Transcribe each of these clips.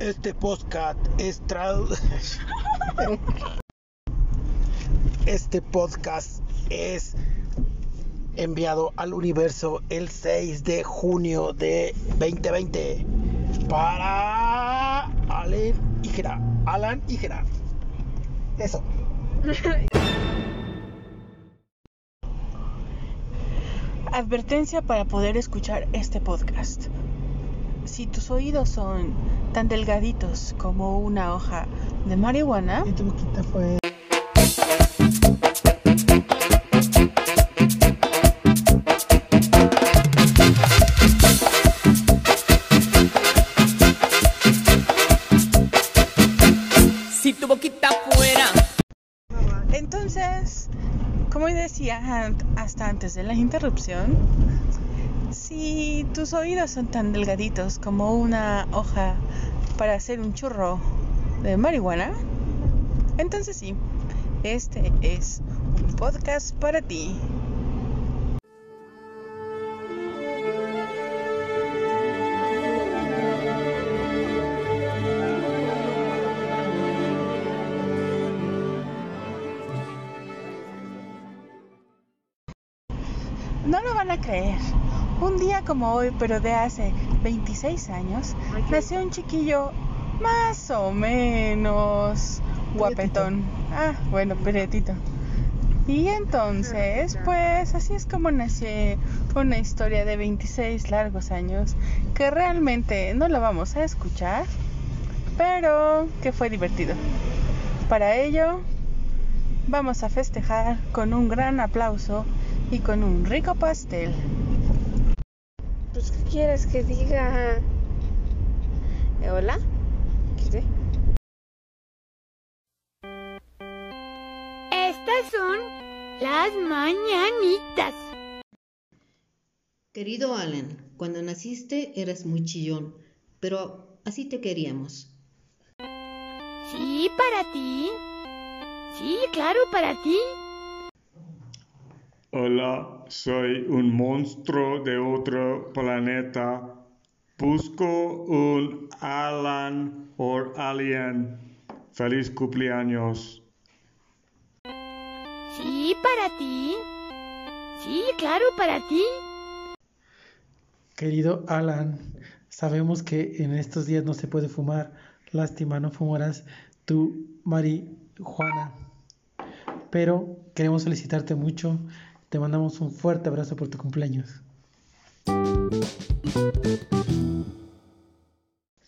Este podcast es. Este podcast es enviado al universo el 6 de junio de 2020 para Alan Gerard. Alan Gerard. Eso. Advertencia para poder escuchar este podcast. Si tus oídos son tan delgaditos como una hoja de marihuana, Y tu boquita fue. Si tu boquita fuera. entonces, como decía hasta antes de la interrupción, si tus oídos son tan delgaditos como una hoja para hacer un churro de marihuana, entonces sí, este es un podcast para ti. No lo van a creer. Un día como hoy, pero de hace 26 años, nació un chiquillo más o menos guapetón. Ah, bueno, periodito. Y entonces, pues así es como nació una historia de 26 largos años que realmente no la vamos a escuchar, pero que fue divertido. Para ello, vamos a festejar con un gran aplauso y con un rico pastel. Pues, ¿qué quieres que diga? Eh, ¿Hola? ¿Qué? Estas son las mañanitas. Querido Alan, cuando naciste eras muy chillón, pero así te queríamos. Sí, para ti. Sí, claro, para ti. Hola, soy un monstruo de otro planeta. Busco un Alan o Alien. Feliz cumpleaños. Sí, para ti. Sí, claro, para ti. Querido Alan, sabemos que en estos días no se puede fumar. Lástima, no fumarás tu marihuana. Pero queremos felicitarte mucho. Te mandamos un fuerte abrazo por tu cumpleaños.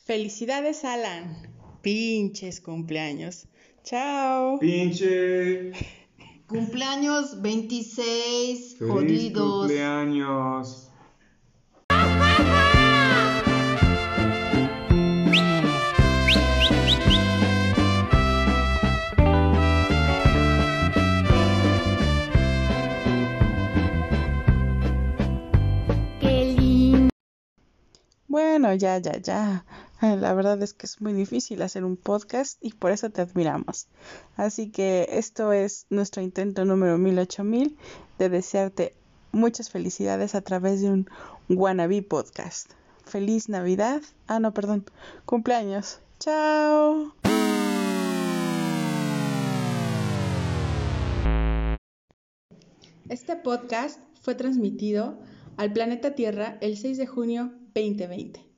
Felicidades, Alan. Pinches cumpleaños. Chao. Pinche. Cumpleaños 26, Feliz jodidos. cumpleaños. Bueno, ya, ya, ya. La verdad es que es muy difícil hacer un podcast y por eso te admiramos. Así que esto es nuestro intento número 108000 de desearte muchas felicidades a través de un wannabe podcast. Feliz Navidad. Ah, no, perdón. Cumpleaños. Chao. Este podcast fue transmitido al planeta Tierra el 6 de junio 2020.